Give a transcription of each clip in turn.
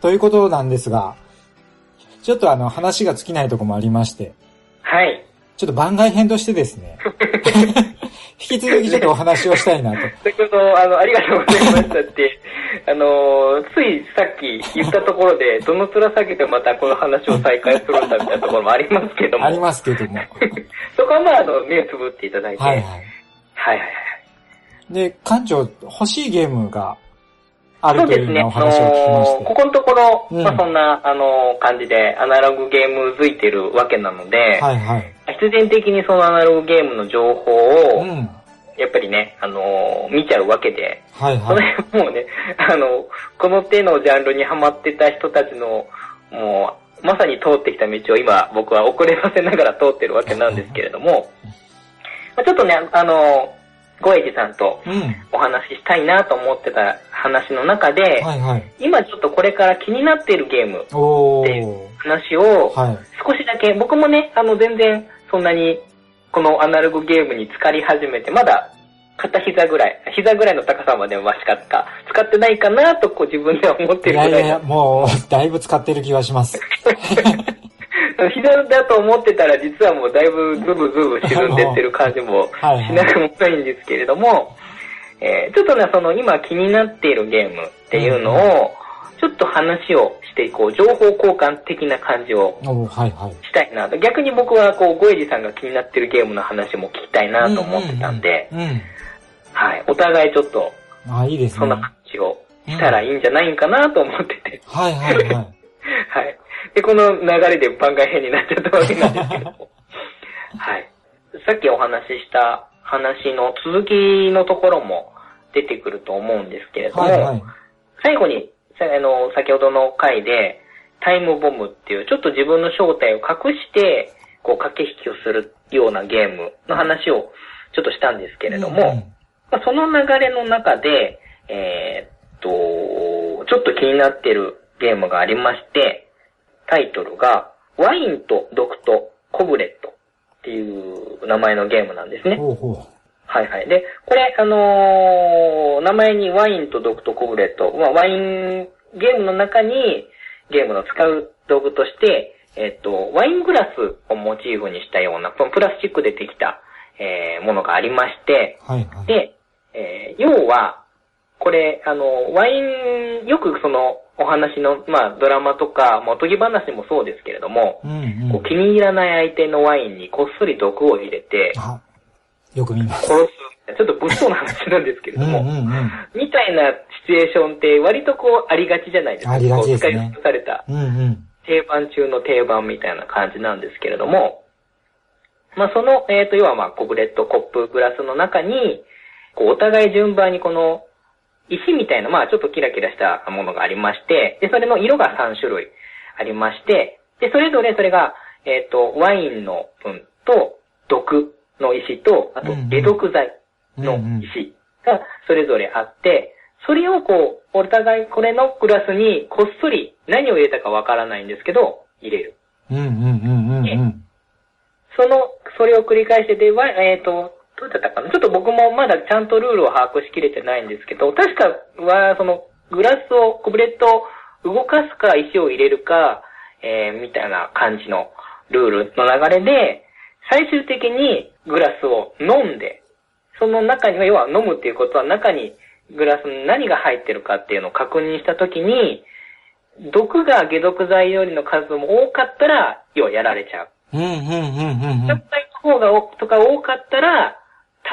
ということなんですが、ちょっとあの、話が尽きないところもありまして、はい。ちょっと番外編としてですね、引き続きちょっとお話をしたいなと。先ほど、あの、ありがとうございましたって、あの、ついさっき言ったところで、どの面下げてまたこの話を再開するんだみたいなところもありますけども。ありますけども。そこはまあ、あの、目をつぶっていただいて。はいはい。はいはいはい。で、館長、欲しいゲームがあるというようそうですね。あなお話を聞きまして。のここのところ、うんまあそんな、あの感じでアナログゲームづいてるわけなので、はいはい。必然的にそのアナログゲームの情報を、うん。やっぱりね、あの見ちゃうわけで、そはいはい。れもうね、あの、この手のジャンルにハマってた人たちの、もう、まさに通ってきた道を今、僕は遅ればせながら通ってるわけなんですけれども、まあちょっとね、あの、ゴエジさんとうん。お話ししたいなと思ってた話の中で、はいはい。今ちょっとこれから気になっているゲーム、おでー。話をはい。少しだけ、僕もね、あの全然そんなにこのアナログゲームに浸かり始めて、まだ片膝ぐらい、膝ぐらいの高さまではしかか使ってないかなとこう自分では思ってるぐらいいやいや、もう、だいぶ使ってる気がします。膝だと思ってたら実はもうだいぶズブズブ沈んでってる感じも しなくもないんですけれども、えーちょっとね、その今気になっているゲームっていうのを、ちょっと話をしていこう、情報交換的な感じを。したいなと。逆に僕はこう、ゴエジさんが気になってるゲームの話も聞きたいなと思ってたんで。はい。お互いちょっと、あ、いいですね。そんな感じをしたらいいんじゃないかなと思ってて、はいはいはい。はい。で、この流れで番外編になっちゃったわけなんですけども。はい。さっきお話しした話の続きのところも出てくると思うんですけれども、はいはい。最後に、さあの、先ほどの回で、タイムボムっていう、ちょっと自分の正体を隠して、こう、駆け引きをするようなゲームの話をちょっとしたんですけれども、うんうんまあ、その流れの中で、えーっと、ちょっと気になってるゲームがありまして、タイトルが、ワインと毒とコブレットっていう名前のゲームなんですね。ほうほはいはい。で、これ、あのー名前にワインと毒とコブレット、まあ、ワイン、ゲームの中にゲームの使う道具として、えっと、ワイングラスをモチーフにしたような、このプラスチックでできた、えーものがありまして、う。はいはい。で、えー要は、これ、あの、ワイン、よくその、お話の、まあ、ドラマとか、まあおとぎ話もそうですけれども、うんう。こうん気に入らない相手のワインにこっそり毒を入れて、あ、よく見ます。殺す。ちょっと物騒な話なんですけれうんども、うんうん。みたいなシチュエーションって割とこうありがちじゃないですか。ありがちですねこう使い古されたうんうん。定番中の定番みたいな感じなんですけれども、まあその、えっ、と、要はまあコブレット、コップ、グラスの中に、こうお互い順番にこの石みたいな、まあちょっとキラキラしたものがありまして、で、それの色が3種類ありまして、で、それぞれそれが、えっ、と、ワインの分と毒の石と、あと解毒剤の石がそれぞれあって、それをこう、お互いこれのグラスにこっそり何を入れたかわからないんですけど、入れる。うんうんうんうんうん。その、それを繰り返して、で、わえっ、と、どうだったかな？ちょっと僕もまだちゃんとルールを把握しきれてないんですけど、確かは、その、グラスを、コブレットを動かすか石を入れるか、えー、みたいな感じのルールの流れで、最終的にグラスを飲んで、その中には、要は飲むっていうことは中にグラスに何が入ってるかっていうのを確認したときに、毒が解毒剤よりの数も多かったら、要はやられちゃう。うんうんうんうんうん。脱退の方がお、とか多かったら、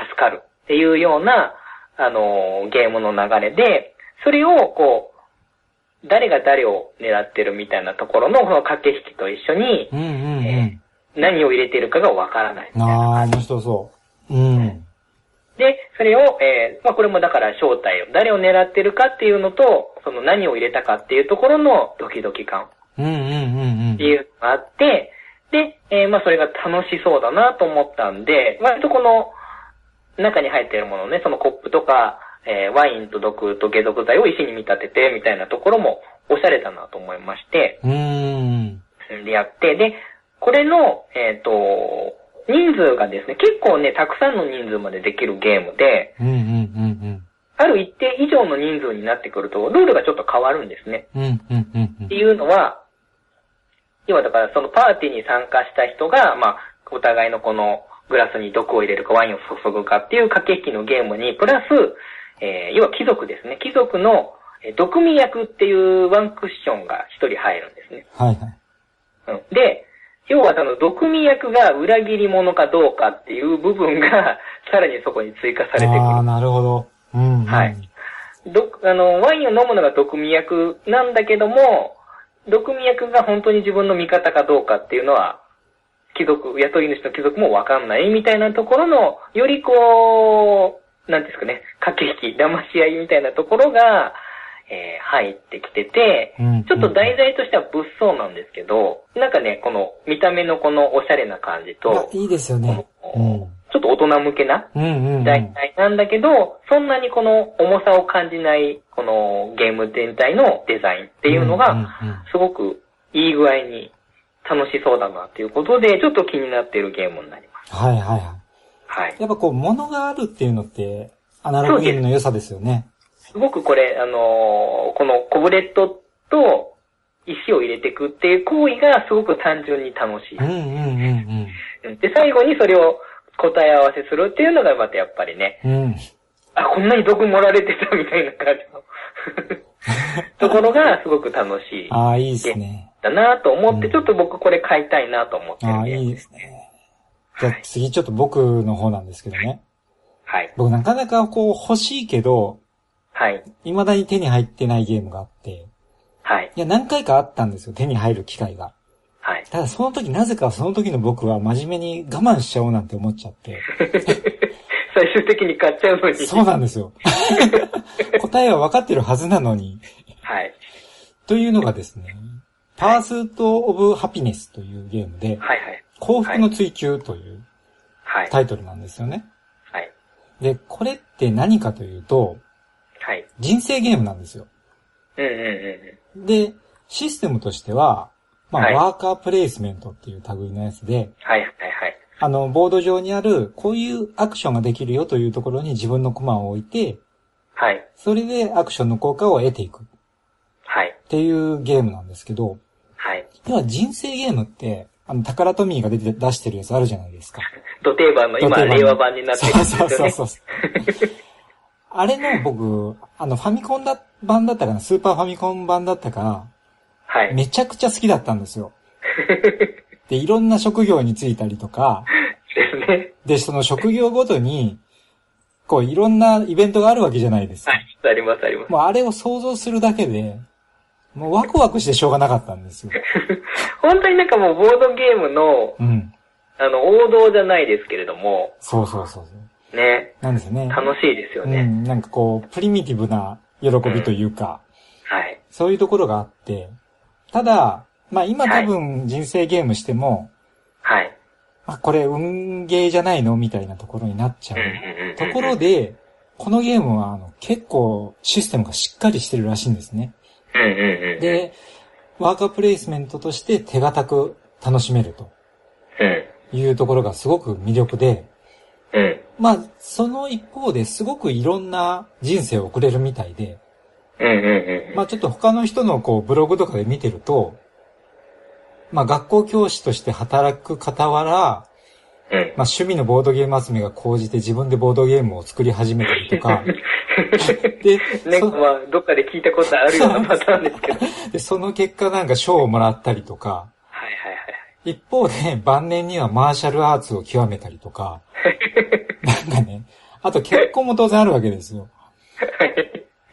助かるっていうような、あのーゲームの流れで、それを、こう、誰が誰を狙ってるみたいなところの、その駆け引きと一緒に、うんうんうん。何を入れてるかがわからない。ああ、面白そう。うん。で、それを、えーまあ、これもだから正体を、誰を狙ってるかっていうのと、その何を入れたかっていうところのドキドキ感うんうんうんうんって。いうのがあって、で、えーまあそれが楽しそうだなと思ったんで、割とこの中に入っているものね、そのコップとか、えーワインと毒と解毒剤を石に見立ててみたいなところもおしゃれだなと思いまして、うーん。でやって、で、これの、えっ、と、人数がですね、結構ね、たくさんの人数までできるゲームで、うんうんうんある一定以上の人人数になってくると、ルールがちょっと変わるんですね。うん、うん、うん、うんって。いうのは、要はだからそのパーティーに参加した人が、まあ、お互いのこのグラスに毒を入れるかワインを注ぐかっていう駆け引きのゲームに、プラス、えー、要は貴族ですね。貴族のえー毒味役っていうワンクッションが一人入るんですね。はい、はい。うん、で、要はその毒味役が裏切り者かどうかっていう部分が、さらにそこに追加されてくる。ああ、なるほど。うん、うん。はいど、あの、ワインを飲むのが毒味役なんだけども、毒味役が本当に自分の味方かどうかっていうのは、貴族、雇い主の貴族もわかんないみたいなところの、よりこう、なんですかね、駆け引き、騙し合いみたいなところが、えー入ってきてて、うんちょっと題材としては物騒なんですけど、なんかね、この見た目のこのおしゃれな感じあと、いいですよね。ちょっと大人向けな。題材なんだけど、そんなにこの重さを感じない、このゲーム全体のデザインっていうのがうん、すごくいい具合に楽しそうだなということで、ちょっと気になっているゲームになります。はい、はい、ははいい。。やっぱこう、物があるっていうのって、アナログゲームの良さですよね。すごくこれ、あのーこのコブレットと石を入れていくっていう行為がすごく単純に楽しいうん、。うん、うん、うんで、最後にそれを答え合わせするっていうのがまたやっぱりね、うん。うん。あ、こんなに毒盛られてたみたいな感じの ところがすごく楽しい。ああ、いいですね。だなと思って、うんちょっと僕これ買いたいなと思ってるああ、ゲームいいですね。じゃあ次ちょっと僕の方なんですけどね。はい。僕なかなかこう欲しいけど、はい。未だに手に入ってないゲームがあって、はい。いや何回かあったんですよ、手に入る機会が。はい。ただその時、なぜかその時の僕は真面目に我慢しちゃおうなんて思っちゃって。最終的に買っちゃうのに。そうなんですよ。答えは分かってるはずなのに。はい。というのがですね、パースート・オブ・ハピネスというゲームで、はいはい。幸福の追求というはい。タイトルなんですよね。はい。で、これって何かというと、はい。人生ゲームなんですよ。うんうんうんうん。で、システムとしては、まあ、はいワーカープレイスメントっていう類のやつで、はいはいはい。あの、ボード上にある、こういうアクションができるよというところに自分のコマを置いて、はい。それでアクションの効果を得ていくっはい。ていうゲームなんですけど、はい。要は人生ゲームって、あの、タカラトミーが出て出してるやつあるじゃないですか。土定番の今、令和版になってるね。そうそうそうそう。あれの僕、あの、ファミコンだ版だったかな、スーパーファミコン版だったか、はい。めちゃくちゃ好きだったんですよ。で、いろんな職業に就いたりとか、ですね。で、その職業ごとに、こう、いろんなイベントがあるわけじゃないですかは。い。ありますあります。もうあれを想像するだけで、もうワクワクしてしょうがなかったんですよ。本当になんかもうボードゲームの、うん。あの、王道じゃないですけれども、そうそうそう。ね、なんですね。楽しいですよね。うん。なんかこう、プリミティブな喜びというか、はい。そういうところがあって、ただ、まあ今多分人生ゲームしても、はい。あ、これ運ゲーじゃないの？みたいなところになっちゃうんうんうんううんところで、このゲームはあの結構システムがしっかりしてるらしいんですね。で、ワーカープレイスメントとして手堅く楽しめるとうん。いうところがすごく魅力で、うん。まあ、その一方ですごくいろんな人生を送れるみたいで。まあちょっと他の人のこうブログとかで見てると、まあ学校教師として働く傍ら、うん。まあ趣味のボードゲーム集めが高じて自分でボードゲームを作り始めたりとか、で、そなんかまあ、どっかで聞いたことあるようなパターンですけど。はいでその結果なんか賞をもらったりとか、はいはい。一方で晩年にはマーシャルアーツを極めたりとか、なんかね、あと結婚も当然あるわけですよ。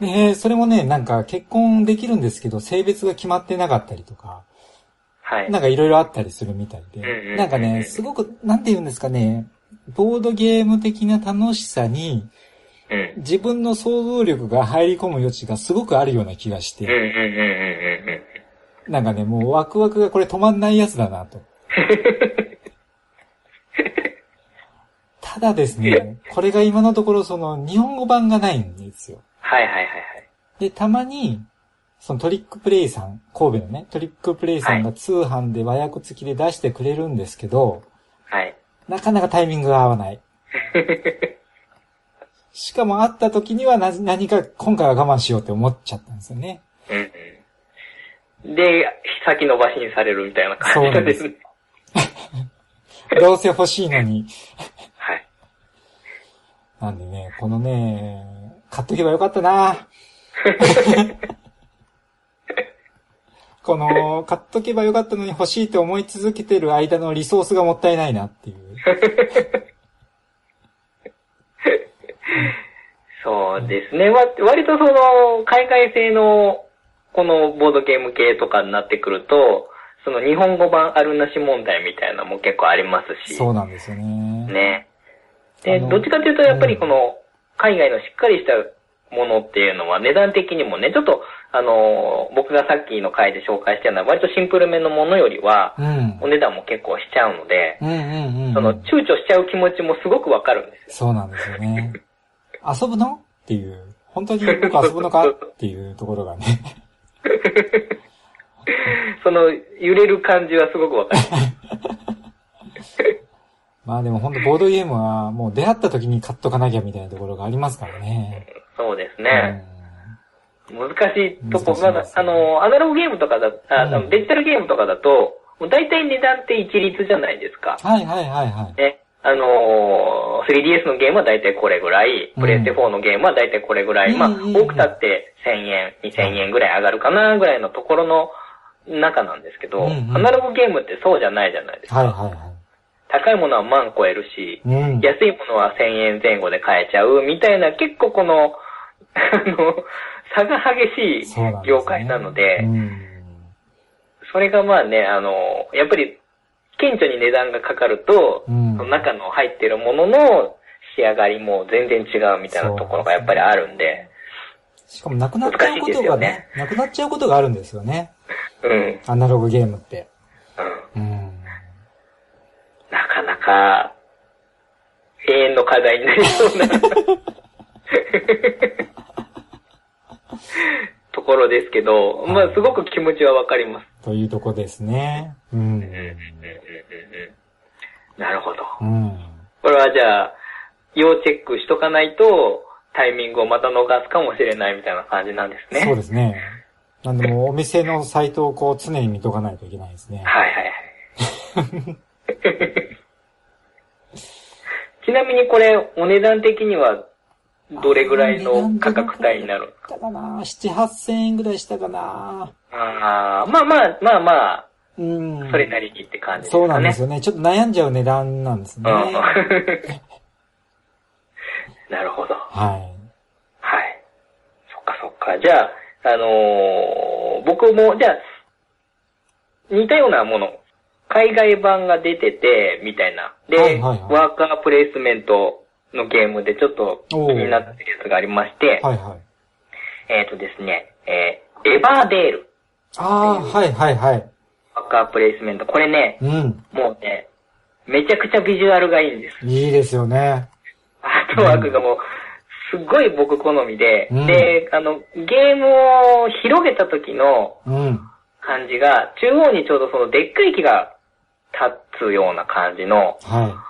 で、それもね、なんか結婚できるんですけど、性別が決まってなかったりとか、はい。なんかいろいろあったりするみたいで、んなんかね、すごく、なんて言うんですかね、ボードゲーム的な楽しさに、うん。自分の想像力が入り込む余地がすごくあるような気がして、なんかね、もうワクワクがこれ止まんないやつだなと。ただですね、これが今のところその日本語版がないんですよ。はいはいはいはい。で、たまに、そのトリックプレイさん、神戸のね、トリックプレイさんが通販で和訳付きで出してくれるんですけど、はい。なかなかタイミングが合わない。しかも会った時にはな何か今回は我慢しようって思っちゃったんですよね。うんうん。で、先延ばしにされるみたいな感じなんですね。どうせ欲しいのに。はい。なんでね、このね、買っとけばよかったなこの、買っとけばよかったのに欲しいと思い続けてる間のリソースがもったいないなっていう。そうですね。わ割とその、海外製の、このボードゲーム系とかになってくると、その日本語版あるなし問題みたいなのも結構ありますし。そうなんですよね。ね。で、どっちかというとやっぱりこの、海外のしっかりしたものっていうのは値段的にもね、ちょっと、あの、僕がさっきの回で紹介したような割とシンプルめのものよりは、うん。お値段も結構しちゃうので、うんうんうんうん。その躊躇しちゃう気持ちもすごくわかるんですよ。そうなんですよね。遊ぶの？っていう。本当に僕遊ぶのか？っていうところがね。その、揺れる感じはすごくわかる。まあでも本当ボードゲームはもう出会った時に買っとかなきゃみたいなところがありますからね。そうですうね。難しいとこ、難しいですねまだ、あの、アナログゲームとかだ、あうんデジタルゲームとかだと、もう大体値段って一律じゃないですか。んはいはいはいはい。ね。あのー 3DS のゲームは大体これぐらい、プレステ4のゲームは大体これぐらい、まあ、多くたって1000円、2000円ぐらい上がるかなぐらいのところの中なんですけど、うんうんアナログゲームってそうじゃないじゃないですか。はいはいは高いものは万超えるし、い。うん。安いものは1000円前後で買えちゃうみたいな結構この、あの、差が激しい業界なので、うん。それがまあね、あの、やっぱり、顕著に値段がかかると、うんその中の入ってるものの仕上がりも全然違うみたいなところがやっぱりあるんで、しかもなくなっちゃうことがね、なくなっちゃうことがあるんですよね。うん、アナログゲームって。うん。うん。なかなか、永遠の課題になりそうなと ころですけど、まあすごく気持ちはわかります。というとこですね。うん。なるほど。うん。これはじゃあ、要チェックしとかないと、タイミングをまた逃すかもしれないみたいな感じなんですね。そうですね。なんでもうお店のサイトをこう常に見とかないといけないですね。はいはいはい。ちなみにこれ、お値段的には、どれぐらいの価格帯になるかな7、8千円ぐらいしたかなああ、まあまあ、まあまあ、うん。それなりにって感じですかね。そうなんですよね。ちょっと悩んじゃう値段なんですね。うんは なるほど。い。はい。そっかそっか。じゃあ、あのー僕も、じゃあ、似たようなもの、海外版が出てて、みたいな。で、はいはいはいワーカープレイスメントのゲームでちょっと気になってるやつがありまして、はいはい。えっ、とですね、えーエバーデール、ああ、はいはいはい。ワーカープレイスメント。これね、うん。もうね、めちゃくちゃビジュアルがいいんです。いいですよね。アートワークがもう、すっごい僕好みで、うんで、あの、ゲームを広げた時のうん。感じが、中央にちょうどそのでっかい木が立つような感じのは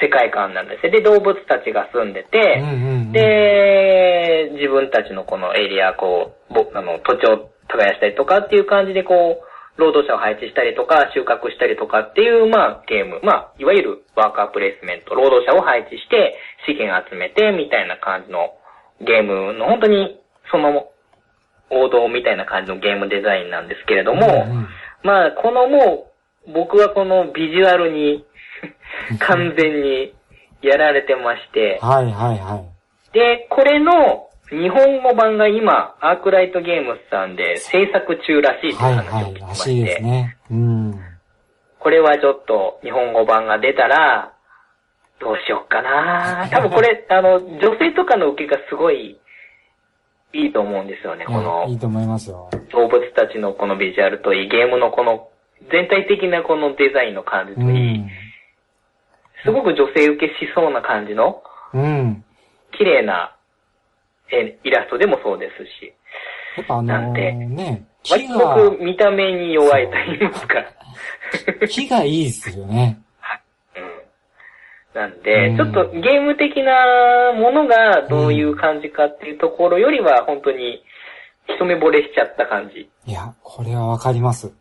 世界観なんですよ。で、動物たちが住んでい。て、うんうんうん。で、自分たちのこのエリア、こう、ぼあの、土地を耕したりとかっていう感じで、こう、労働者を配置したりとか、収穫したりとかっていう、まあ、ゲーム。まあ、いわゆるワーカープレイスメント、労働者を配置して、資源集めて、みたいな感じのゲームの、本当に、その、王道みたいな感じのゲームデザインなんですけれども、うんうんまあ、このもう、僕はこのビジュアルに、完全にやられてまして、はいはいはい。で、これの日本語版が今、アークライトゲームズさんで制作中らしいというはい話を聞きはい。まらしいして、ですね。うん。これはちょっと日本語版が出たら、どうしよっかな 多分これ、あの、女性とかの受けがすごいいいと思うんですよね。このいいと思いますよ。動物たちのこのビジュアルといい、ゲームのこの全体的なこのデザインの感じうといい、ん。すごく女性受けしそうな感じのうん。綺麗なえイラストでもそうですし、やっぱあのなんでー、ね、割と見た目に弱いと言いますか。木がいいですよね。うんなんで、うんちょっとゲーム的なものがどういう感じかっていうところよりは、本当に一目惚れしちゃった感じいや、これはわかります。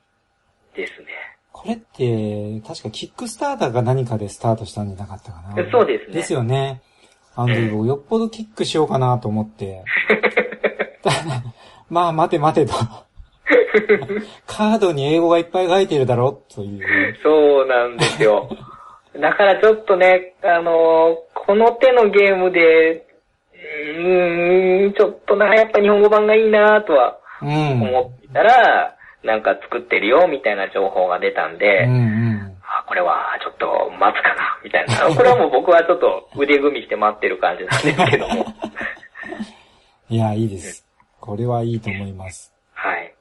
ですね。これって、確かキックスターターが何かでスタートしたんじゃなかったかな。そうですねですよね。あの時、僕よっぽどキックしようかなと思って。まあ、待て待てと。カードに英語がいっぱい書いてるだろという。そうなんですよ。だからちょっとね、あのーこの手のゲームで、うーん、ちょっとな、やっぱ日本語版がいいなとはうん。思ってたら、なんか作ってるよ、みたいな情報が出たんで、うんうん。あ、これはちょっと待つかな、みたいな。これはもう僕はちょっと腕組みして待ってる感じなんですけども。いや、いいです。これはいいと思います。はい。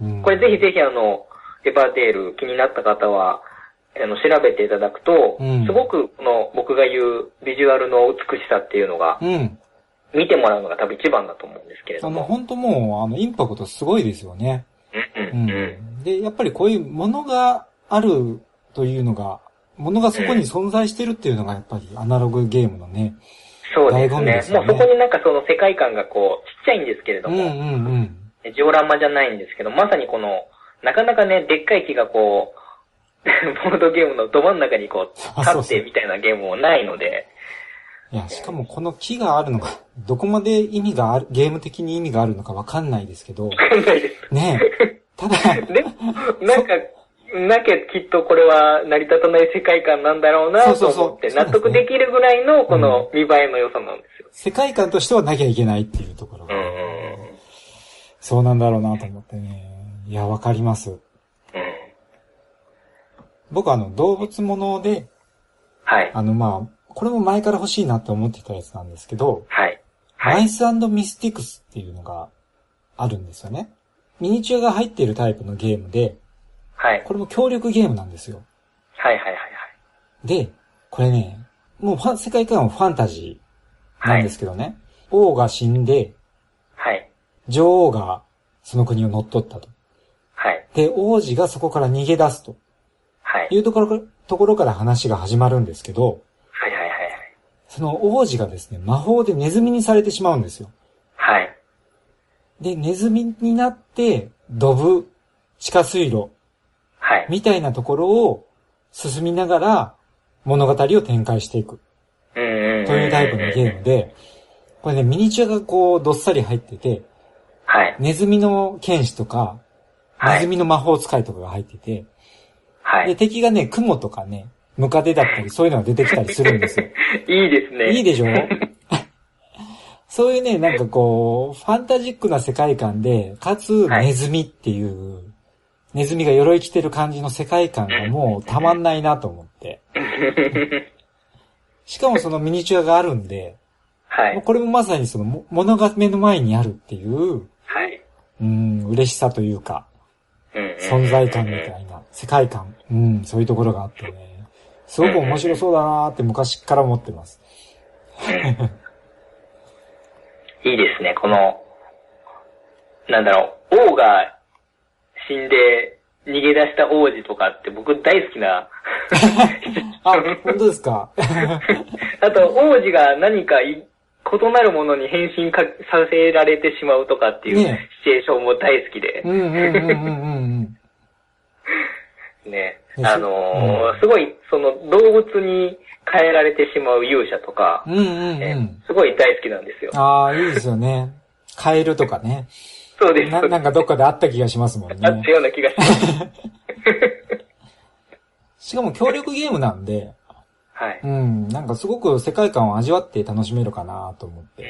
うん、これぜひぜひあの、エバーテール気になった方は、あの、調べていただくと、うんすごくこの僕が言うビジュアルの美しさっていうのが、うん。見てもらうのが多分一番だと思うんですけれあの、ども。本当もう、あの、インパクトすごいですよね。うんううんうん。ん。で、やっぱりこういうものがあるというのが、ものがそこに存在してるっていうのがやっぱりアナログゲームのね。そうですね。すよねもうそこになんかその世界観がこう、ちっちゃいんですけれども、うんうんうん。ジオラマじゃないんですけど、まさにこの、なかなかね、でっかい木がこう、ボードゲームのど真ん中にこう立ってみたいなゲームもないので、いや、しかもこの木があるのが、どこまで意味がある、ゲーム的に意味があるのかわかんないですけど、わかんないです。ねえ。ただ、でも、なんか、なきゃきっとこれは成り立たない世界観なんだろうなと思って、納得できるぐらいのこの見栄えの良さなんですよ。世界観としてはなきゃいけないっていうところが、うんうんそうなんだろうなと思ってね。いや、わかります。うん。うん。僕あの、動物もので、はい。あの、まあ、これも前から欲しいなって思ってたやつなんですけど、はい。はい。マイスミスティクスっていうのがあるんですよね。ミニチュアが入っているタイプのゲームで、はい。これも協力ゲームなんですよ。はいはいはいで、これね、もうファン世界観はファンタジーなんですけどね、王が死んで、はい。はい。女王がその国を乗っ取ったと。はい。で、王子がそこから逃げ出すとはい。いうところからところから話が始まるんですけど、はいはいはいはい。その王子がですね、魔法でネズミにされてしまうんですよ。はい。で、ネズミになって、ドブ、地下水路、はい。みたいなところを進みながら物語を展開していく。というタイプのゲームで、これね、ミニチュアがこう、どっさり入ってて、はい。ネズミの剣士とか、はいネズミの魔法使いとかが入ってて、で、はい。敵がね、雲とかね、ムカデだったり、そういうのが出てきたりするんですよ。いいですね。いいでしょ？そういうね、なんかこう、ファンタジックな世界観で、かつ、はいネズミっていう、ネズミが鎧着てる感じの世界観が もうたまんないなと思って。しかもそのミニチュアがあるんで、はい。これもまさにそのも物が目の前にあるっていう、はい。うん、嬉しさというか、存在感みたいな、世界観、うん、そういうところがあってね、すごく面白そうだなーって昔から思ってます。いいですね、この、なんだろう、王が死んで逃げ出した王子とかって僕大好きな。あ、本当ですか？あと、王子が何かい異なるものに変身かさせられてしまうとかっていうシねチュエーションも大好きでう、んうんうんうんうんうん。ね。ねあのーすごい、その動物に変えられてしまう勇者とか、うんうんえうん。すごい大好きなんですよ。ああ、いいですよね。カエルとかね。そうです。な、なんかどっかであった気がしますもんあったね。ような気がします。しかも協力ゲームなんで、はい。うん、なんかすごく世界観を味わって楽しめるかなと思っうんて。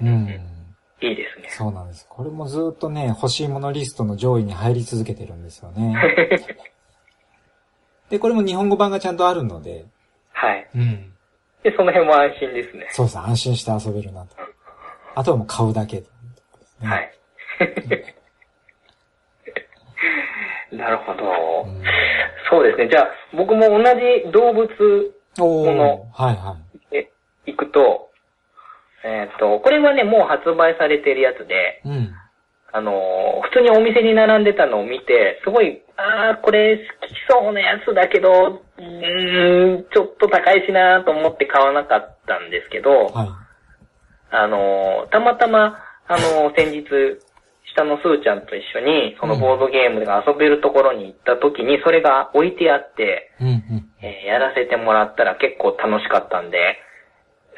うんうん。うん。いいですね。そうなんです。これもずっとね、欲しいものリストの上位に入り続けてるんですよね。で、これも日本語版がちゃんとあるので、はい。うん。で、その辺も安心ですね。そうそう、安心して遊べるなと。あとはもう買うだけ。ねはい。なるほど。うんそうですね。じゃあ、僕も同じ動物おーこのはいはで行くと、えっ、と、これはね、もう発売されてるやつで、い。うん。あの、普通にお店に並んでたのを見て、すごい、ああ、これ好きそうなやつだけど、うーん、ちょっと高いしなと思って買わなかったんですけど、はい。あの、たまたま、あの、先日、下のスーちゃんと一緒に、そのボードゲームが遊べるところに行った時に、それが置いてあって、うんうん。えーやらせてもらったら結構楽しかったんで、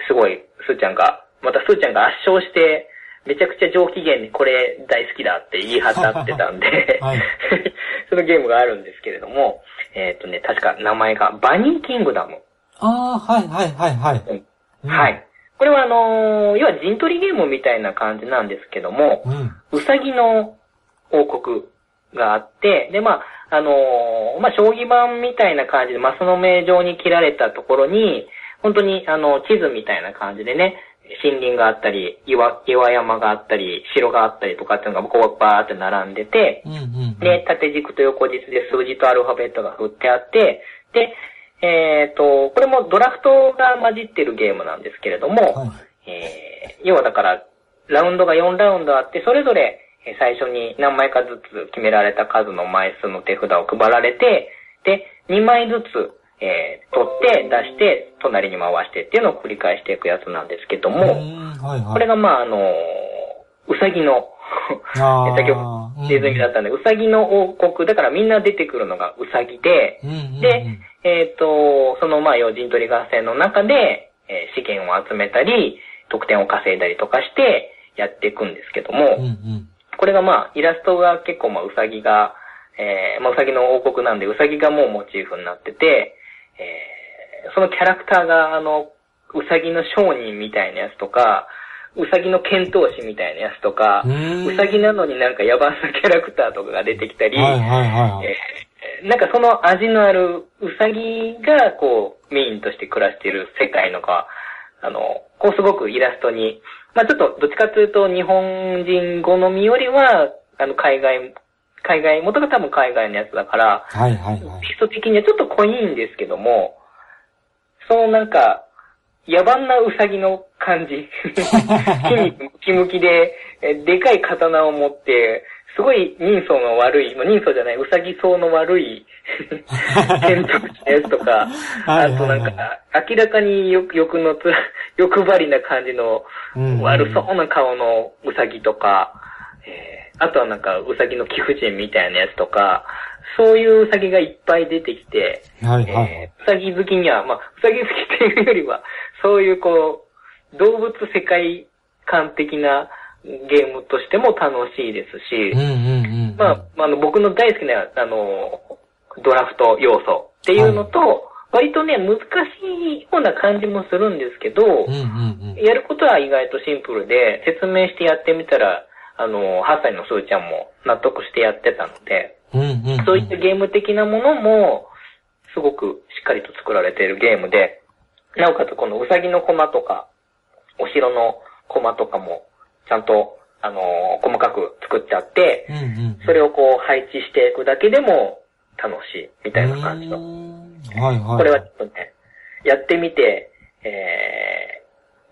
すごい、スーちゃんが、またスーちゃんが圧勝して、めちゃくちゃ上機嫌にこれ大好きだって言い張ってたんで、はい そのゲームがあるんですけれども、えっ、とね、確か名前がバニーキングダム。ああ、はいはいはいはい。うんはい。これはあのー要は陣取りゲームみたいな感じなんですけども、うん。うさぎの王国があって、で、まあ、あのーまあ、将棋盤みたいな感じでマスの目状に切られたところに、本当にあの、地図みたいな感じでね、森林があったり、岩、岩山があったり、城があったりとかっていうのがこうバーって並んでて、うんうん。で、縦軸と横軸で数字とアルファベットが振ってあって、で、えっ、と、これもドラフトが混じってるゲームなんですけれども、はい。えー要はだから、ラウンドが4ラウンドあって、それぞれえー最初に何枚かずつ決められた数の枚数の手札を配られて、で、2枚ずつ、えー取って、出して、隣に回してっていうのを繰り返していくやつなんですけどうも、んはいはい。これがまあ、あのーうさぎの、あー 先ほどネズミだったんで、うさぎの王国、だからみんな出てくるのがうさぎで、うんうんうん。で、えっ、と、そのまあ、要人取り合戦の中で、えー資源を集めたり、得点を稼いだりとかしてやっていくんですけども、うんうん。これがまあ、イラストが結構まあ、うさぎが、えーまあ、うさぎの王国なんで、うさぎがもうモチーフになってて、えーそのキャラクターが、あの、うさぎの商人みたいなやつとか、うさぎの剣闘士みたいなやつとか、うさぎなのになんか野蛮なキャラクターとかが出てきたり、はいはいはい。えーなんかその味のあるうさぎがこうメインとして暮らしている世界のが、あの、こうすごくイラストに、まあちょっとどっちかというと日本人好みよりは、あの海外、海外、元が多分海外のやつだから、はいはいはい。テスト的にはちょっと濃いんですけども、そのなんか、野蛮なウサギの感じ。筋肉ムキムキで、えでかい刀を持って、すごい人相の悪い、まあ、人相じゃない、ウサギ相の悪い剣闘士のやつとか、あとなんか、明らかに欲欲のつ、欲張りな感じのうん悪そうな顔のウサギとか、えーあとはなんか、ウサギの貴婦人みたいなやつとか、そういうウサギがいっぱい出てきて、はいはいはい。えーウサギ好きには、まあ、ウサギ好きっていうよりは、そういうこう、動物世界観的なゲームとしても楽しいですし、うんうんうん。まあ、まああの、僕の大好きな、あの、ドラフト要素っていうのと、割とね、難しいような感じもするんですけど、うんうんうん。やることは意外とシンプルで、説明してやってみたら、あの、8歳のスーちゃんも納得してやってたので、うんうんうん。そういったゲーム的なものも、すごくしっかりと作られているゲームで、なおかつこのウサギのコマとか、お城のコマとかも、ちゃんと、あの細かく作っちゃって、うんうん。それをこう配置していくだけでも楽しいみたいな感じの。はいはい。これはちょっとね、やってみて、え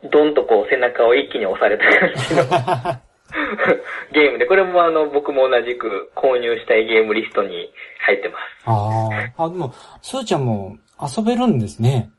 ー、どんとこう背中を一気に押された感じの ゲームで、これもあの、僕も同じく購入したいゲームリストに入ってます。ああ。あ、でも、スーちゃんも遊べるんですね。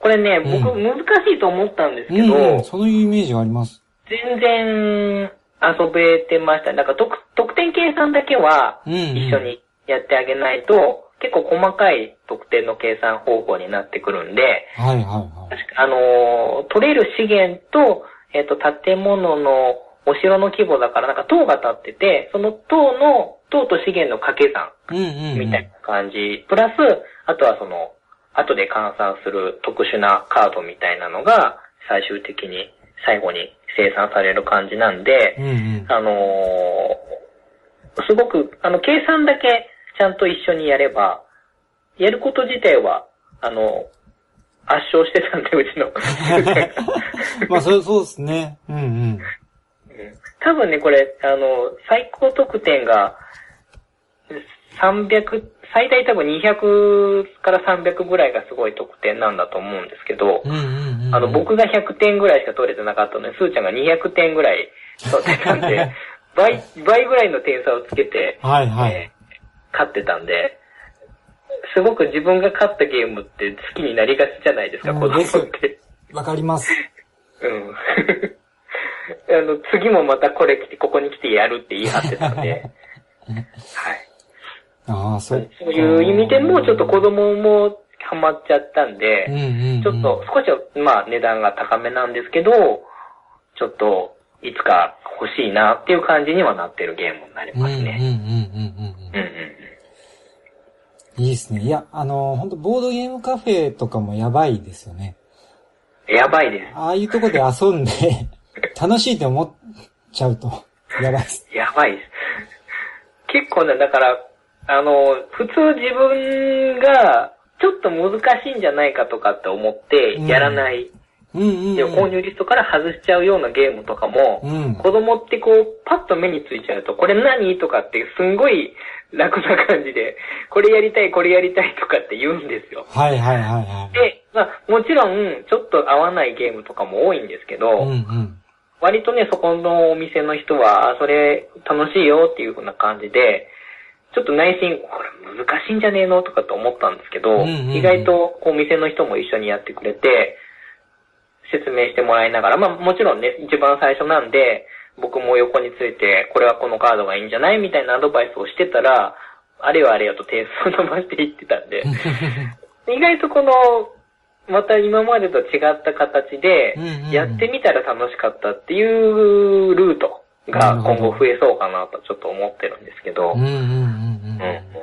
これね、うん僕難しいと思ったんですけど、うんうん。そういうイメージがあります。全然遊べてました。なんか得得点計算だけはうんうん一緒にやってあげないと、結構細かい得点の計算方法になってくるんで、はいはいはい。あのー取れる資源と、えっ、と、建物のお城の規模だから、なんか塔が立ってて、その塔の、塔と資源の掛け算うんうんうん。みたいな感じ。プラス、あとはその、後で換算する特殊なカードみたいなのが、最終的に最後に生産される感じなんで、うんうん。あのーすごく、あの、計算だけちゃんと一緒にやれば、やること自体は、あの、圧勝してたんで、うちの。まあ、そう、そうですね。うんうん。うん多分ね、これ、あの、最高得点が、300、最大多分200から300ぐらいがすごい得点なんだと思うんですけど、うんうんうん。あの、僕が100点ぐらいしか取れてなかったので、スーちゃんが200点ぐらい取ってたんで、倍、倍ぐらいの点差をつけて、はいはい。えー勝ってたんで、すごく自分が勝ったゲームって好きになりがちじゃないですか、うん子供って。わかります。うん。あの、次もまたこれ来て、ここに来てやるって言い張ってたんで、はい。ああ、そう。そういう意味でも、ちょっと子供もハマっちゃったんで、うんうんうん。ちょっと少しは、まあ値段が高めなんですけど、ちょっといつか欲しいなっていう感じにはなってるゲームになりますね。うんうんうんうん。いいですね。いや、あの、本当ボードゲームカフェとかもやばいですよね。うん。やばいです。ああいうとこで遊んで、楽しいって思っちゃうと、やばいです。やばいです。結構ね、だから、あの、普通自分がちょっと難しいんじゃないかとかって思ってやらない、うんうん、でうん。購入リストから外しちゃうようなゲームとかも、うん。子供ってこう、パッと目についちゃうと、これ何とかってすんごい楽な感じで、これやりたい、これやりたいとかって言うんですよ。はいはいはいはい。で、まあ、もちろん、ちょっと合わないゲームとかも多いんですけど、うんうん。割とね、そこのお店の人は、あそれ楽しいよっていう風な感じで、ちょっと内心、これ難しいんじゃねえのとかと思ったんですけど、うんうんうん。意外とこうお店の人も一緒にやってくれて、説明してもらいながら、まあもちろんね、一番最初なんで、僕も横について、これはこのカードがいいんじゃないみたいなアドバイスをしてたら、あれよあれよと点数を伸ばしていってたんで、意外とこの、また今までと違った形でやってみたら楽しかったっていうルートが今後増えそうかなとちょっと思ってるんですけど、うんうんうんうんうんうんうん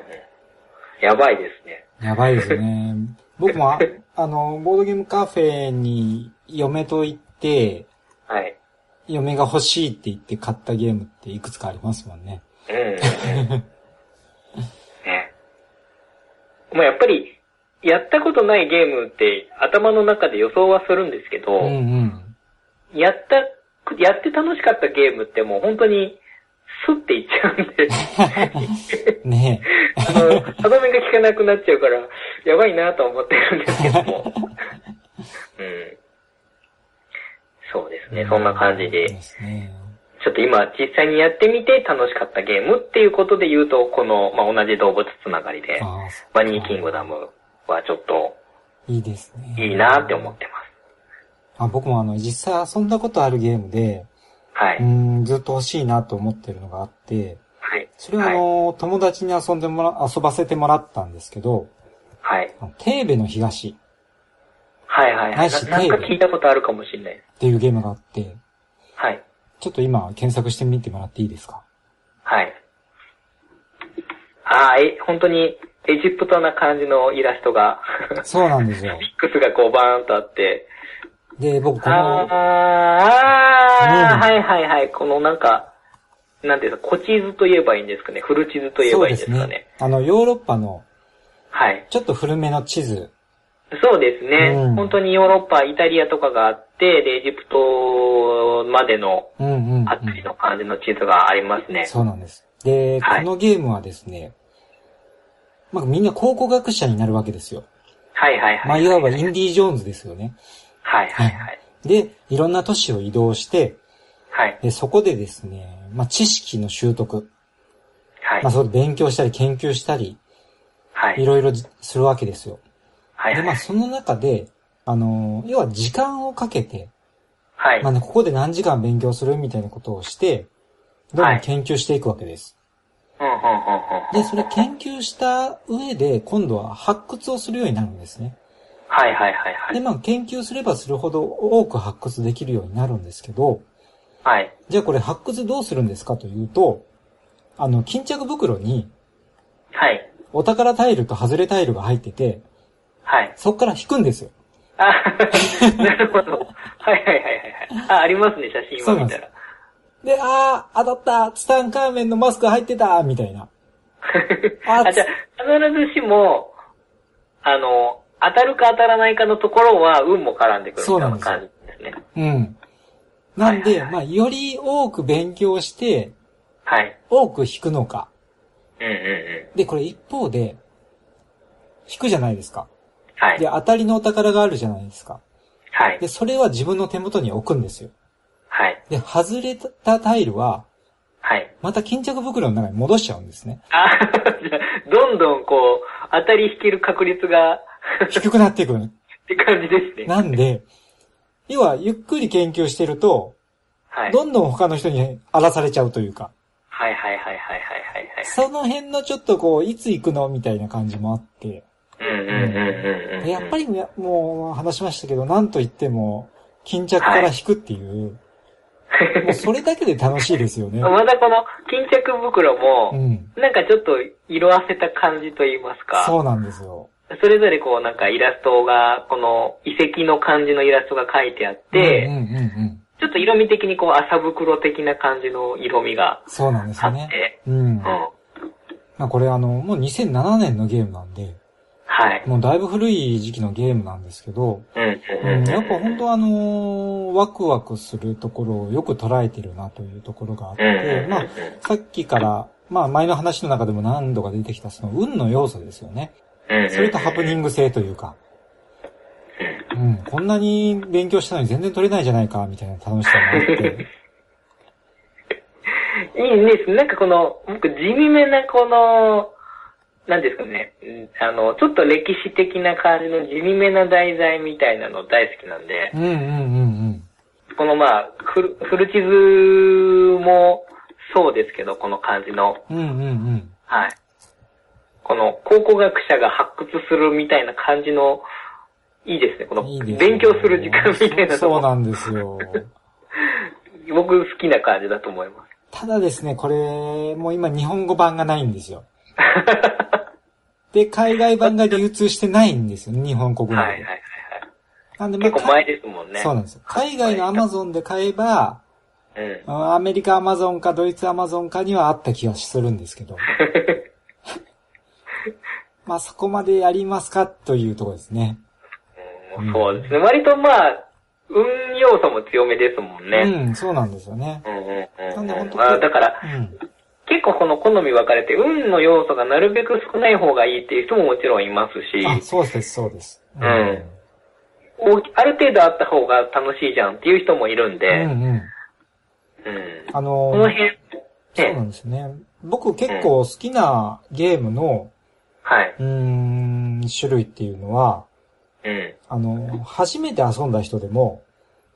やばいですね。やばいですね。僕もあ、あの、ボードゲームカフェに嫁と行って、はい。嫁が欲しいって言って買ったゲームっていくつかありますもんね。うんうんうん。ね。まあやっぱり、やったことないゲームって頭の中で予想はするんですけど、うんうん。やった、やって楽しかったゲームってもう本当に、スッていっちゃうんで、ねあの、歯止めが効かなくなっちゃうから、やばいなと思ってるんですけども。うん。そうですえ。ね、そんな感じで。ちょっと今実際にやってみて楽しかったゲームっていうことで言うと、この、まあ、同じ動物つながりで、バニーキングダムはちょっといいですね。いいなって思ってます。あ僕もあの、実際遊んだことあるゲームで、はい。うーん、ずっと欲しいなと思ってるのがあって、はい。それはあの、友達に遊んでもら、遊ばせてもらったんですけど、はい。テーベの東はいはいはないしな。なんか聞いたことあるかもしれない。っていうゲームがあって、はい。ちょっと今検索してみてもらっていいですか？はい。ああ、え、本当にエジプトな感じのイラストが、そうなんですよ。ミックスがこうバーンとあって、で、僕この、あー、うんはいはいはい。このなんか、なんていうんですか、小地図と言えばいいんですかね。フル地図と言えばいいんですかね。ね。あの、ヨーロッパのはい。ちょっと古めの地図。そうですね、うん本当にヨーロッパ、イタリアとかがあって、で、エジプトまでのうんうん、うん。あったりの感じの地図がありますね。そうなんです。で、はいこのゲームはですね、まあ、みんな考古学者になるわけですよ。はいはいはい。まあ、いわばインディ・ージョーンズですよね。はいはいはい。で、いろんな都市を移動して、はい。で、そこでですね、まあ、知識の習得、はいまあ、。そこで勉強したり研究したり、はいい。ろいろするわけですよ。で、まあ、はいはい。その中で、あの、要は時間をかけて、はいまあね、ここで何時間勉強するみたいなことをして、どんどん研究していくわけです。で、それ研究した上で、今度は発掘をするようになるんですね。はいはいはいはで、い。まあ、研究すればするほど多く発掘できるようになるんですけど、はい。じゃあこれ発掘どうするんですかというと、あの、巾着袋にはい。お宝タイルと外れタイルが入ってて、はい。そこから引くんですよ。あ、なるほど。はいはいはいはいはい。あ、ありますね、写真今見たら。で、あー、当たったツタンカーメンのマスク入ってたみたいな。あ あ、じゃあ、必ずしも、あの、当たるか当たらないかのところは、運も絡んでくるみたいな感じですね。うん。なんで、はいはいはいまあ、より多く勉強して、はい。多く引くのか。うんうんうん。で、これ一方で、引くじゃないですか。で、はい。当たりのお宝があるじゃないですか。はいで、。それは自分の手元に置くんですよ。はい。で、外れたタイルは、はい。また巾着袋の中に戻しちゃうんですね。あじゃあどんどんこう、当たり引ける確率が低くなっていく。って感じですね。なんで、要はゆっくり研究してると、はい。どんどん他の人に荒らされちゃうというか、はいはいはいはいはいはいはい。その辺のちょっとこう、いつ行くのみたいな感じもあって、うんうんうんうんうん。でやっぱりねもう話しましたけど、なんと言っても、巾着から引くっていう、もうそれだけで楽しいですよね。またこの巾着袋もう、ん。なんかちょっと色あせた感じと言いますか。そうなんですよ。それぞれこうなんかイラストが、この遺跡の感じのイラストが書いてあって、うんうんうんうん。ちょっと色味的にこう麻袋的な感じの色味がそうなんですよね。て、うん。うん。まあこれあの、もう2007年のゲームなんで、はい。もうだいぶ古い時期のゲームなんですけど、うんううん。ん、やっぱ本当あのーワクワクするところをよく捉えてるなというところがあって、まあ、さっきから、まあ前の話の中でも何度か出てきたその運の要素ですよね。それとハプニング性というか、うん、こんなに勉強したのに全然取れないじゃないか、みたいな楽しさもあって、いいです。なんかこの、僕地味めなこの、なんですかね、うんあの、ちょっと歴史的な感じの地味めな題材みたいなの大好きなんで、うんうんうんこのまあ、フルフル地図もそうですけど、この感じの、うん。うんうんうん。はい。この考古学者が発掘するみたいな感じの、いいですね。この勉強する時間みたいなそうなんですよ。僕好きな感じだと思います。ただですね、これ、もう今日本語版がないんですよ。で、海外版が流通してないんですよ、日本国内で。はいはいはいはい。なんで、結構前ですもんね。そうなんですよ。海外のアマゾンで買えば、うん。アメリカアマゾンかドイツアマゾンかにはあった気がするんですけど。まあそこまでやりますかというところですね。うんそうですね。割とまあ、運要素も強めですもんね。うん、そうなんですよね。うんうんうんなんで本当まあ、だから、うん。結構この好み分かれて、運の要素がなるべく少ない方がいいっていう人ももちろんいますし、あ、そうです、そうです。うんある程度あった方が楽しいじゃんっていう人もいるんうん、で、うん。うん。あのこの辺、そうなね、んですね。僕結構好きなゲームの、はい。うーん、種類っていうのは、うん。あの、初めて遊んだ人でも、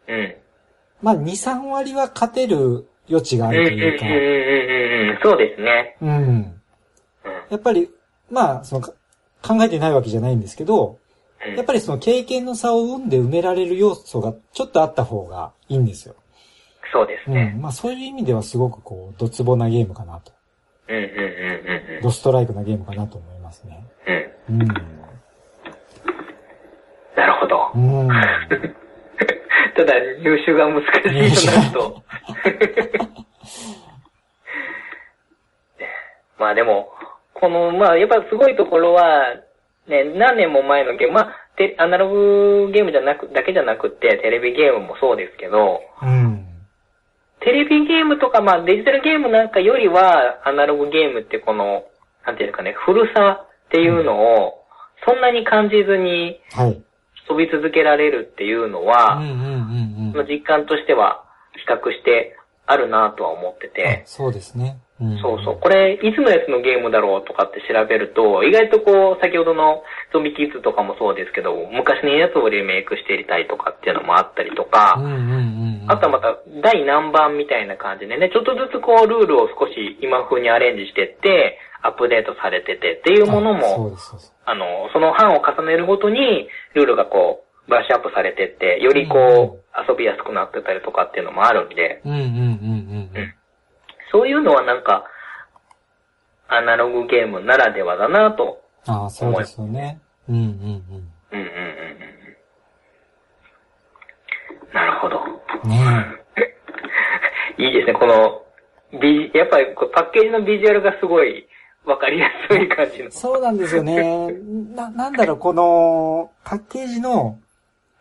うん。まあ2、3割は勝てる余地があるというか、そうですね。うん。やっぱり、まあ、その、考えてないわけじゃないんですけど、やっぱりその経験の差を生んで埋められる要素がちょっとあった方がいいんですよ。そうですうね。ん。まあそういう意味ではすごくこう、ドツボなゲームかなと。うんうんうんうんドストライクなゲームかなと思いますね。うん。うん。なるほど。うん。ただ、入手が難しいとなると。まあでも、この、まあやっぱすごいところは、ね、何年も前のゲーム、まあ、てアナログゲームじゃなく、だけじゃなくて、テレビゲームもそうですけど、うん。テレビゲームとか、まあデジタルゲームなんかよりは、アナログゲームってこの、なんていうかね、古さっていうのを、そんなに感じずにはい。飛び続けられるっていうのうんは。実感としては比較してあるなとは思ってて、あそうですね。うんそうそう。これ、いつのやつのゲームだろうとかって調べると、意外とこう、先ほどのゾンビキッズとかもそうですけど、昔のやつをリメイクしていたりとかっていうのもあったりとか、うんうんうんうん。あとはまた、第何番みたいな感じでね、ちょっとずつこう、ルールを少し今風にアレンジしてって、アップデートされててっていうものあそうも。あの、その班を重ねるごとに、ルールがこう、ブラッシュアップされてって、よりこう、遊びやすくなってたりとかっていうのもあるんで、うんうんうんうんうん。そういうのはなんか、アナログゲームならではだなと。ああ、そうですよね。うんうんうん。うんうんうんうん。なるほど。ね いいですね、この、ビジ、やっぱりパッケージのビジュアルがすごいわかりやすい感じのえ。。そうなんですよね。な、なんだろう、この、パッケージの、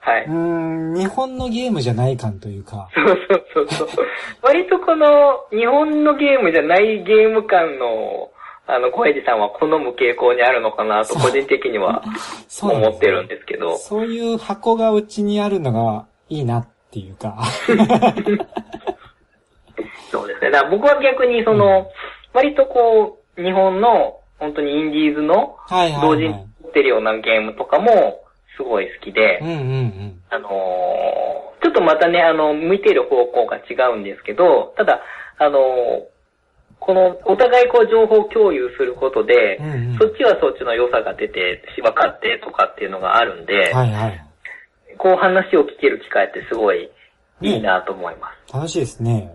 はい。うーん、日本のゲームじゃない感というか、そうそうそうそう。割とこの、日本のゲームじゃないゲーム感の、あの、小エジさんは好む傾向にあるのかなと、個人的には 思ってるんですけど。そういう箱がうちにあるのがいいなっていうか、そうですね。だから僕は逆にその、割とこう、日本の本当にインディーズの。同時に撮ってるようなゲームとかもすごい好きで、うんうんうん。あのーちょっとまたね、あの、向いている方向が違うんですけど、ただ、あのーこの、お互いこう情報共有することで、うんうんそっちはそっちの良さが出て、分かってとかっていうのがあるんで、はいはい。こう話を聞ける機会ってすごいいいなと思います。楽しいですね。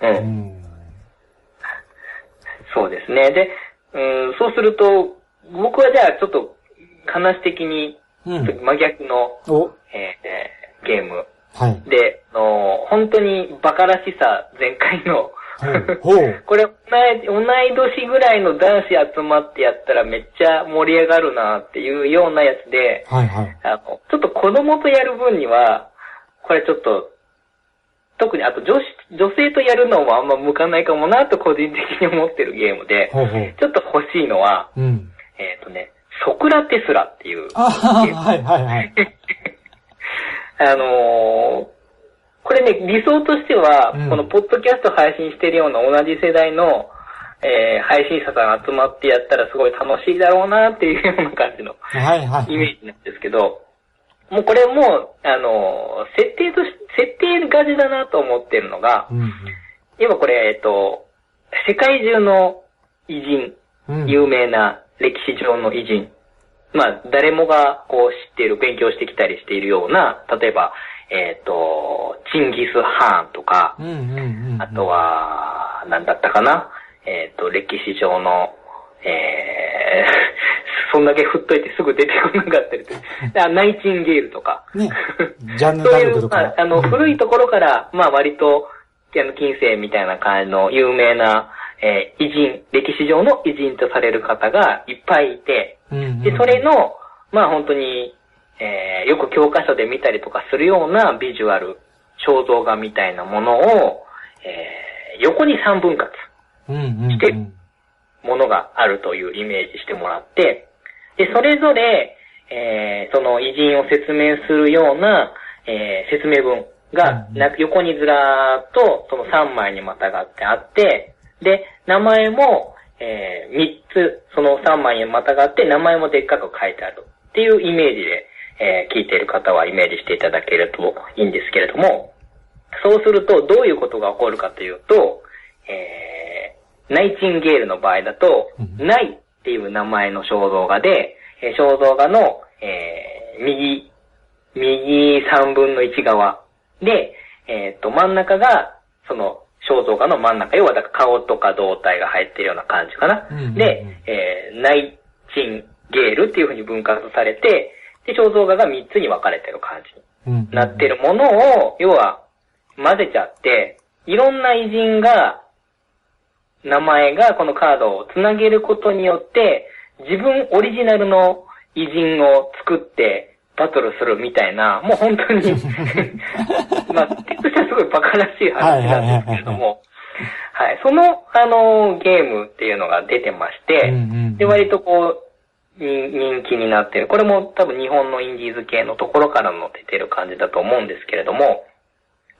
う。うんん。そうですね。で、うん、そうすると、僕はじゃあちょっと話的にうん。真逆の、お、えーゲームはい。で、あの本当にバカらしさ全開の。これ同い、年ぐらいの男子集まってやったらめっちゃ盛り上がるなっていうようなやつで、はいはい。あの、ちょっと子供とやる分には、これちょっと、特にあと女子、女性とやるのもあんま向かないかもなと個人的に思ってるゲームで。ちょっと欲しいのは、うん。えっ、とね、ソクラテスラっていう、あはいはいはい。あのーこれね、理想としては、うんこのポッドキャスト配信してるような同じ世代の、えー配信者さんが集まってやったらすごい楽しいだろうなっていうような感じの。イメージなんですけど、もうこれも、あのー設定とし、設定がちだなと思ってるのが、うん今これ、えっと、世界中の偉人。有名な歴史上の偉人。まあ、誰もがこう知っている、勉強してきたりしているような、例えば、えっ、と、チンギス・ハーンとか、うんうんうん。あと、は、なんだったかな、えっ、と、歴史上の、えー、そんだけ振っといてすぐ出てこなかったりと あナイチンゲールとか。ね。ジャンヌ・そういう、ダルクとか。まあ、あの、古いところから、まあ割と、あの、近世みたいな感じの有名な、えー偉人、歴史上の偉人とされる方がいっぱいいて、うんうん。で、それの、まあ本当に、えーよく教科書で見たりとかするようなビジュアル、肖像画みたいなものを、えー横に三分割。してものがあるというイメージしてもらって、で、それぞれ、えーその偉人を説明するような、えー説明文が横にずらーっとその3枚にまたがってあって、で、名前も、え3つ、その3枚にまたがって名前もでっかく書いてあるっていうイメージで、えー聞いている方はイメージしていただけるといいんですけれども、そうするとどういうことが起こるかというと、えーナイチンゲールの場合だと、うん。ナイっていう名前の肖像画で、えー肖像画の、えー右、右3分の1側で、えっ、と、真ん中が、その、肖像画の真ん中、要はだから顔とか胴体が入ってるような感じかな。うんうんうんで、えーナイチンゲールっていう風に分割されて、で、肖像画が3つに分かれてる感じに。なってるものを、要は、混ぜちゃって、いろんな偉人が、名前がこのカードをつなげることによって、自分オリジナルの偉人を作ってバトルするみたいな、もう本当に、まあ、結としてはすごいバカらしい話なんですけれども、はい、その、あの、ゲームっていうのが出てまして、うんうんで、割とこう、に人気になってる。これも多分日本のインディーズ系のところからの出てる感じだと思うんですけれども、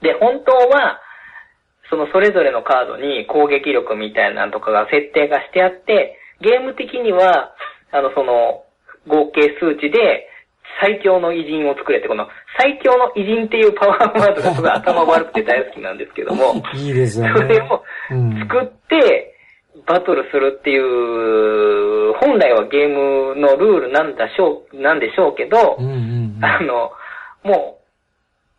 で、本当は、そのそれぞれのカードに攻撃力みたいなのとかが設定がしてあって、ゲーム的には、あの、その、合計数値で最強の偉人を作れって、この最強の偉人っていうパワーワードがすごい頭悪くて大好きなんですけども、いいですよね。それをうん作って、バトルするっていう、本来はゲームのルールなんだしょう、なんでしょうけど、うんうんうん。あの、もう、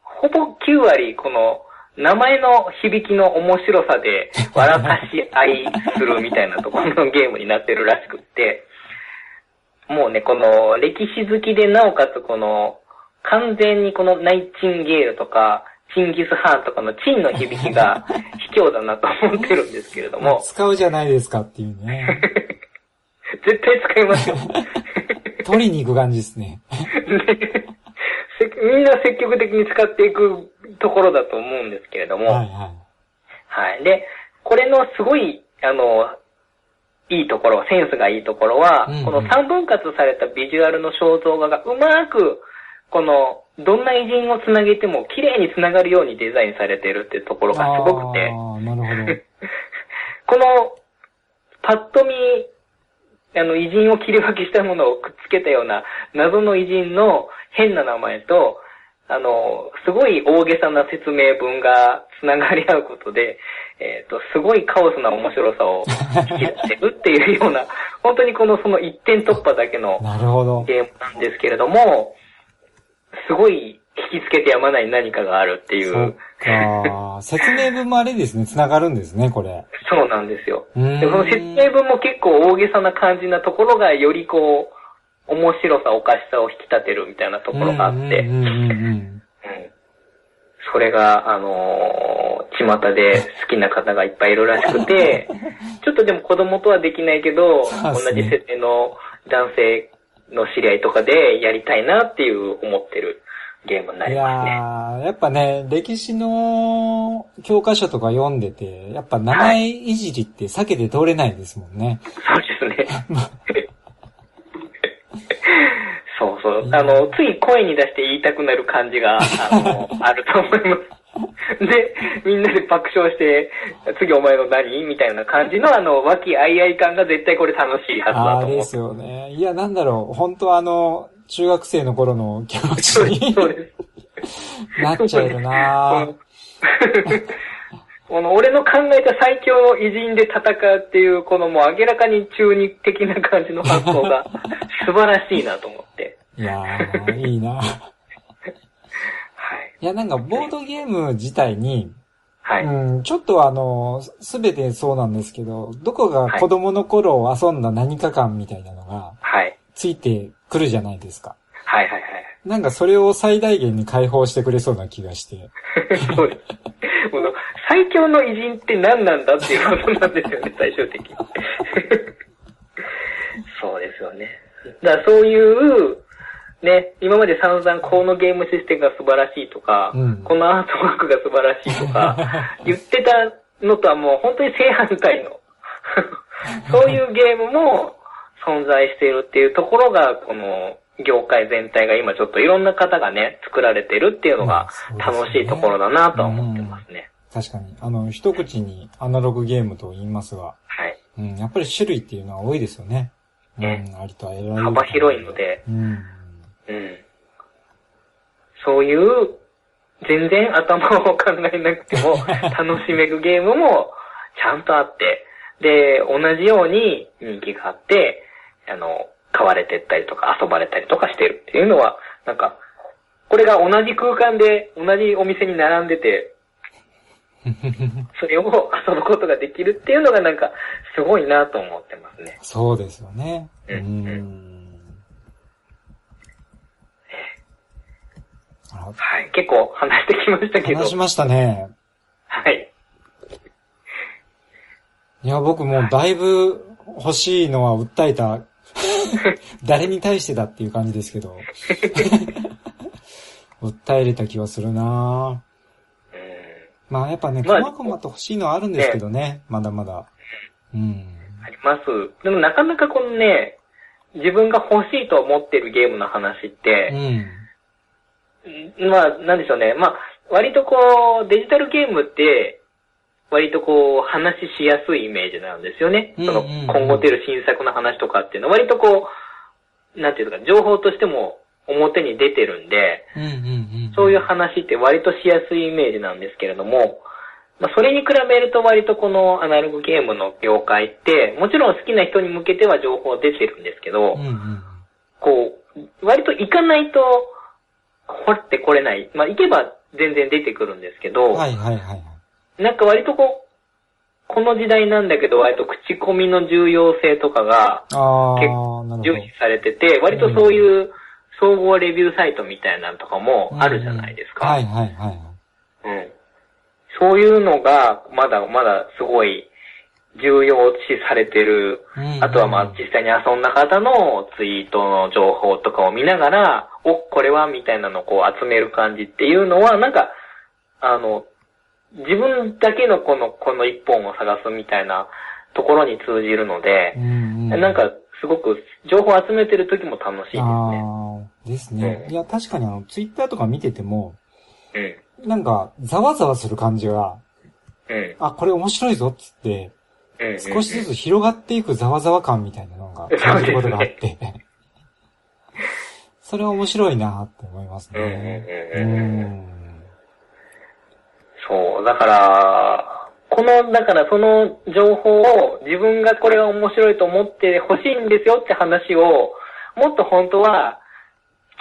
ほぼ9割この、名前の響きの面白さで笑かし合いするみたいなところのゲームになってるらしくって、もうね、この歴史好きでなおかつこの、完全にこのナイチンゲールとか、チンギス・ハーンとかのチンの響きが 卑怯だなと思ってるんですけれども、使うじゃないですかっていうね。絶対使いますよ。取りに行く感じですね。みんな積極的に使っていくところだと思うんですけれども、はいははい。で、これのすごい、あの、いいところ、センスがいいところは、うんうんこの三分割されたビジュアルの肖像画がうまく、この、どんな偉人をつなげても綺麗につながるようにデザインされてるってところがすごくて。なるほど。この、パッと見、あの、偉人を切り分けしたものをくっつけたような謎の偉人の変な名前と、あの、すごい大げさな説明文が繋がり合うことで、えっ、ー、と、すごいカオスな面白さを引き出してるっていうような、本当にこのその一点突破だけのゲームなんですけれども、すごい引きつけてやまない何かがあるっていう。あ 説明文もあれですね、繋がるんですね、これ。そうなんですよ。で、その説明文も結構大げさな感じなところが、よりこう、面白さ、おかしさを引き立てるみたいなところがあって、それが、あのー、巷で好きな方がいっぱいいるらしくて、ちょっとでも子供とはできないけど、同じ設定の男性の知り合いとかでやりたいなっていう思ってるゲームになりますね。いややっぱね、歴史の教科書とか読んでて、やっぱ名前いじりって避けて通れないですもんね。はい、そうですね。そうそう。あの、つい声に出して言いたくなる感じが、あの、あると思います。で、みんなで爆笑して、次お前の何みたいな感じの、あの、和気あいあい感が絶対これ楽しいはずだと思う。ですよね。いや、なんだろう。本当あの、中学生の頃の気持ちに。なっちゃえるなこの俺の考えた最強の偉人で戦うっていう、このもう明らかに中二的な感じの発想が 素晴らしいなと思って。いやー、いいなはい。いや、なんかボードゲーム自体に、はい。うん、ちょっとあの、すべてそうなんですけど、どこが子供の頃遊んだ何か感みたいなのが、はい。ついてくるじゃないですか。はいはいはい。なんかそれを最大限に解放してくれそうな気がして。そうです。最強の偉人って何なんだっていうことなんですよね、最終的に。そうですよね。だからそういう、ね、今まで散々このゲームシステムが素晴らしいとか、うん、このアートワークが素晴らしいとか、言ってたのとはもう本当に正反対の、そういうゲームも存在しているっていうところが、この業界全体が今ちょっといろんな方がね、作られてるっていうのが楽しいところだなとは思ってますね。確かに。あの、一口にアナログゲームと言いますが、はい。うん、やっぱり種類っていうのは多いですよね。ね。うん、ありとあら幅広いので、うん。うん。そういう、全然頭を考えなくても 楽しめるゲームもちゃんとあって、で、同じように人気があって、あの、買われてったりとか遊ばれたりとかしてるっていうのは、なんか、これが同じ空間で同じお店に並んでて、それを遊ぶことができるっていうのがなんか、すごいなと思ってますね。そうですよね。うん。うんはい。結構話してきましたけど。話しましたね。はい。いや、僕もだいぶ欲しいのは訴えた。誰に対してだっていう感じですけど。訴えれた気はするなまあやっぱね、まあ、細々と欲しいのはあるんですけどね、ねまだまだ。うん。あります。でもなかなかこのね、自分が欲しいと思ってるゲームの話って、うん、まあ、なんでしょうね。まあ、割とこう、デジタルゲームって、割とこう、話しやすいイメージなんですよね。その、今後出る新作の話とかっていうのは、割とこう、なんていうか、情報としても表に出てるんで、そういう話って割としやすいイメージなんですけれども、まあ、それに比べると割とこのアナログゲームの業界って、もちろん好きな人に向けては情報出てるんですけど、うんうん、こう、割と行かないと掘ってこれない。まあ、行けば全然出てくるんですけど、はいはいはい。なんか割とこう、この時代なんだけど、割と口コミの重要性とかが結構重視されてて、割とそういう、うん総合レビューサイトみたいなのとかもあるじゃないですか。はいはいはい。うん。そういうのが、まだまだすごい重要視されてる。あとはまあ実際に遊んだ方のツイートの情報とかを見ながら、お、これはみたいなのをこう集める感じっていうのは、なんか、あの、自分だけのこの、この一本を探すみたいなところに通じるので、なんかすごく情報を集めてる時も楽しいですね。ああ、ですね。うんいや、確かにあの、ツイッターとか見てても、うん。なんか、ざわざわする感じが、うん。あ、これ面白いぞっつって、うんうん。少しずつ広がっていくざわざわ感みたいなのが感じることがあって、それは面白いなって思いますうんうんね。ううんうんうん。ん。そう、だから、この、だからその情報を自分がこれが面白いと思って欲しいんですよって話を、もっと本当は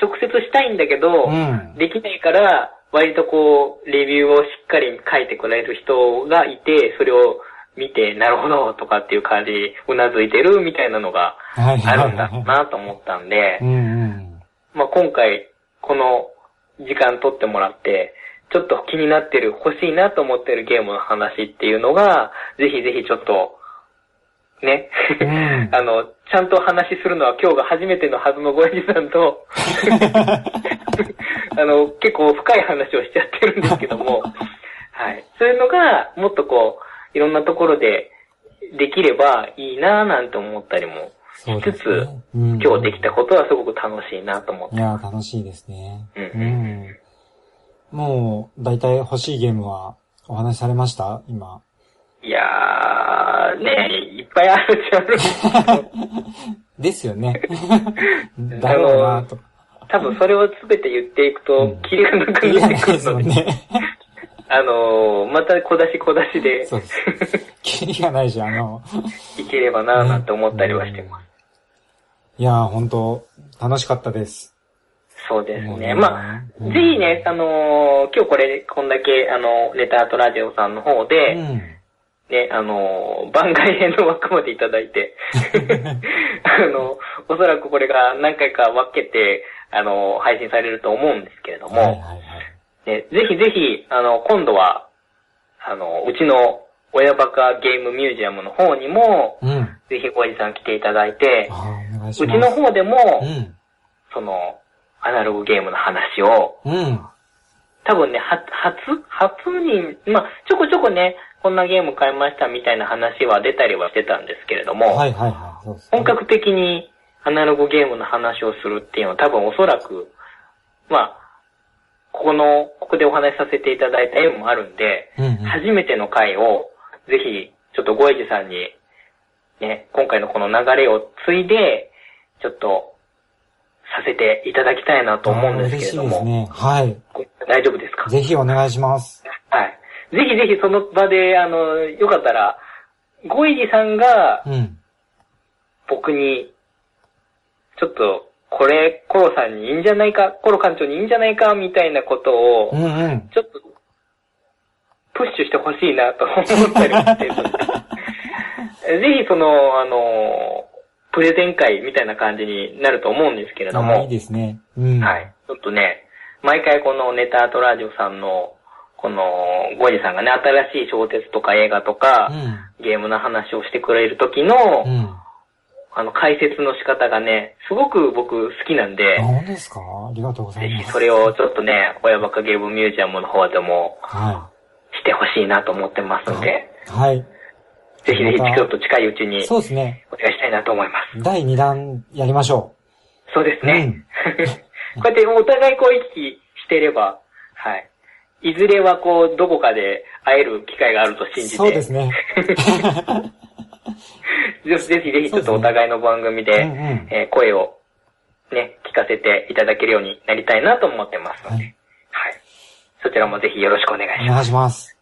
直接したいんだけど、うん。できないから、割とこう、レビューをしっかり書いてくれる人がいて、それを見て、なるほど、とかっていう感じ、うなずいてるみたいなのがはいあるんだろうなと思ったんで。まあ今回、この時間取ってもらって、ちょっと気になってる、欲しいなと思ってるゲームの話っていうのが、ぜひぜひちょっと、ね、うん あの、ちゃんと話するのは今日が初めてのはずのごえじさんと、あの、結構深い話をしちゃってるんですけども、はい。そういうのが、もっとこう、いろんなところでできればいいなぁなんて思ったりもしつつ、ね。うん今日できたことはすごく楽しいなと思っていやー、楽しいですね。うんうん。もう、だいたい欲しいゲームはお話しされました？今。いやー、ねいっぱいあるっちゃあるんですけど、ですよね。だろうなと。多分それを全て言っていくとうん、キリがなくなってくるので、ね。あのー、また小出し小出しでそうです。キリがないし、あの、いければなぁなんて思ったりはしてます。いやー、本当楽しかったです。そうですね。うんまあ、うんぜひね、あのー今日これ、こんだけ、あの、ネタアートラジオさんの方うで、ん。ね、あのー番外編の枠までいただいて、あの、おそらくこれが何回か分けて、あの、配信されると思うんですけれども、はいはいはい。ね、ぜひぜひ、あの、今度は、あの、うちの親バカゲームミュージアムの方にも、うん。ぜひごじさん来ていただいて、うち。の方でも、うん。その、アナログゲームの話を、うん。多分ね、は、初、初に、まあ、ちょこちょこね、こんなゲーム買いましたみたいな話は出たりはしてたんですけれども、はいはいはい。ね本格的にアナログゲームの話をするっていうのは多分おそらく、まあ、ここの、ここでお話しさせていただいた縁もあるんで、うんうん。初めての回を、ぜひ、ちょっとごえじさんに、ね、今回のこの流れを継いで、ちょっと、させていただきたいなと思うんですけれども、嬉しいですね。はい。大丈夫ですか？ぜひお願いします。はい。ぜひぜひその場で、あの、よかったら、ごいじさんがうん。僕に、ちょっと、これ、コロさんにいいんじゃないか、コロ館長にいいんじゃないか、みたいなことをう、んうん。ちょっと、プッシュしてほしいなと思ったりもしてるので ぜひその、あの、プレゼン会みたいな感じになると思うんですけれども、いいですね。うん。はい。ちょっとね、毎回このネタアートラジオさんの、この、ゴジさんがね、新しい小説とか映画とか、ゲームの話をしてくれる時の、うん。うん。あの、解説の仕方がね、すごく僕好きなんであ、、本当ですか？ありがとうござぜいます。ひそれをちょっとね、親バカゲームミュージアムの方でもはしてほしいなと思ってますんで、い。はい。ぜひぜひちょっと近いうちにそうですね。お願いしたいなと思います。第2弾やりましょそうですう。ね。こうやってお互いこう行き来してれば、はい。いずれはこう、どこかで会える機会があるとうん。信じて。そうですね。ぜぜひぜひちょっとお互いの番組で、うんうんえー声をね、聞かせていただけるようになりたいなと思ってますので、ははいい。そちらもぜひよろしくお願いお願します。いします。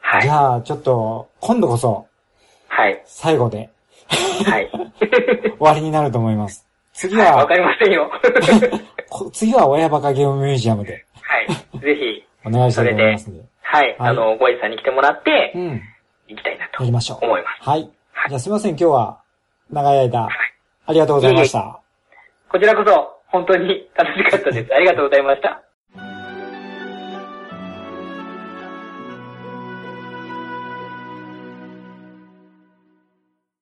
はいじ。ゃあ、ちょっと、今度こそ、はい。最後ではい。終わりになると思います。次はいわはか、りませんよ。こ次は親バカゲームミュージアムではい。ぜひ、お願いしたいと思いますんで。はい。はいあの、ごいさんに来てもらってう、ん。行きたいなとやりましょう。思います。はい。じゃあすいません、今日は、長い間、ありがとうございました。こちらこそ、本当に楽しかったです。ありがとうございました。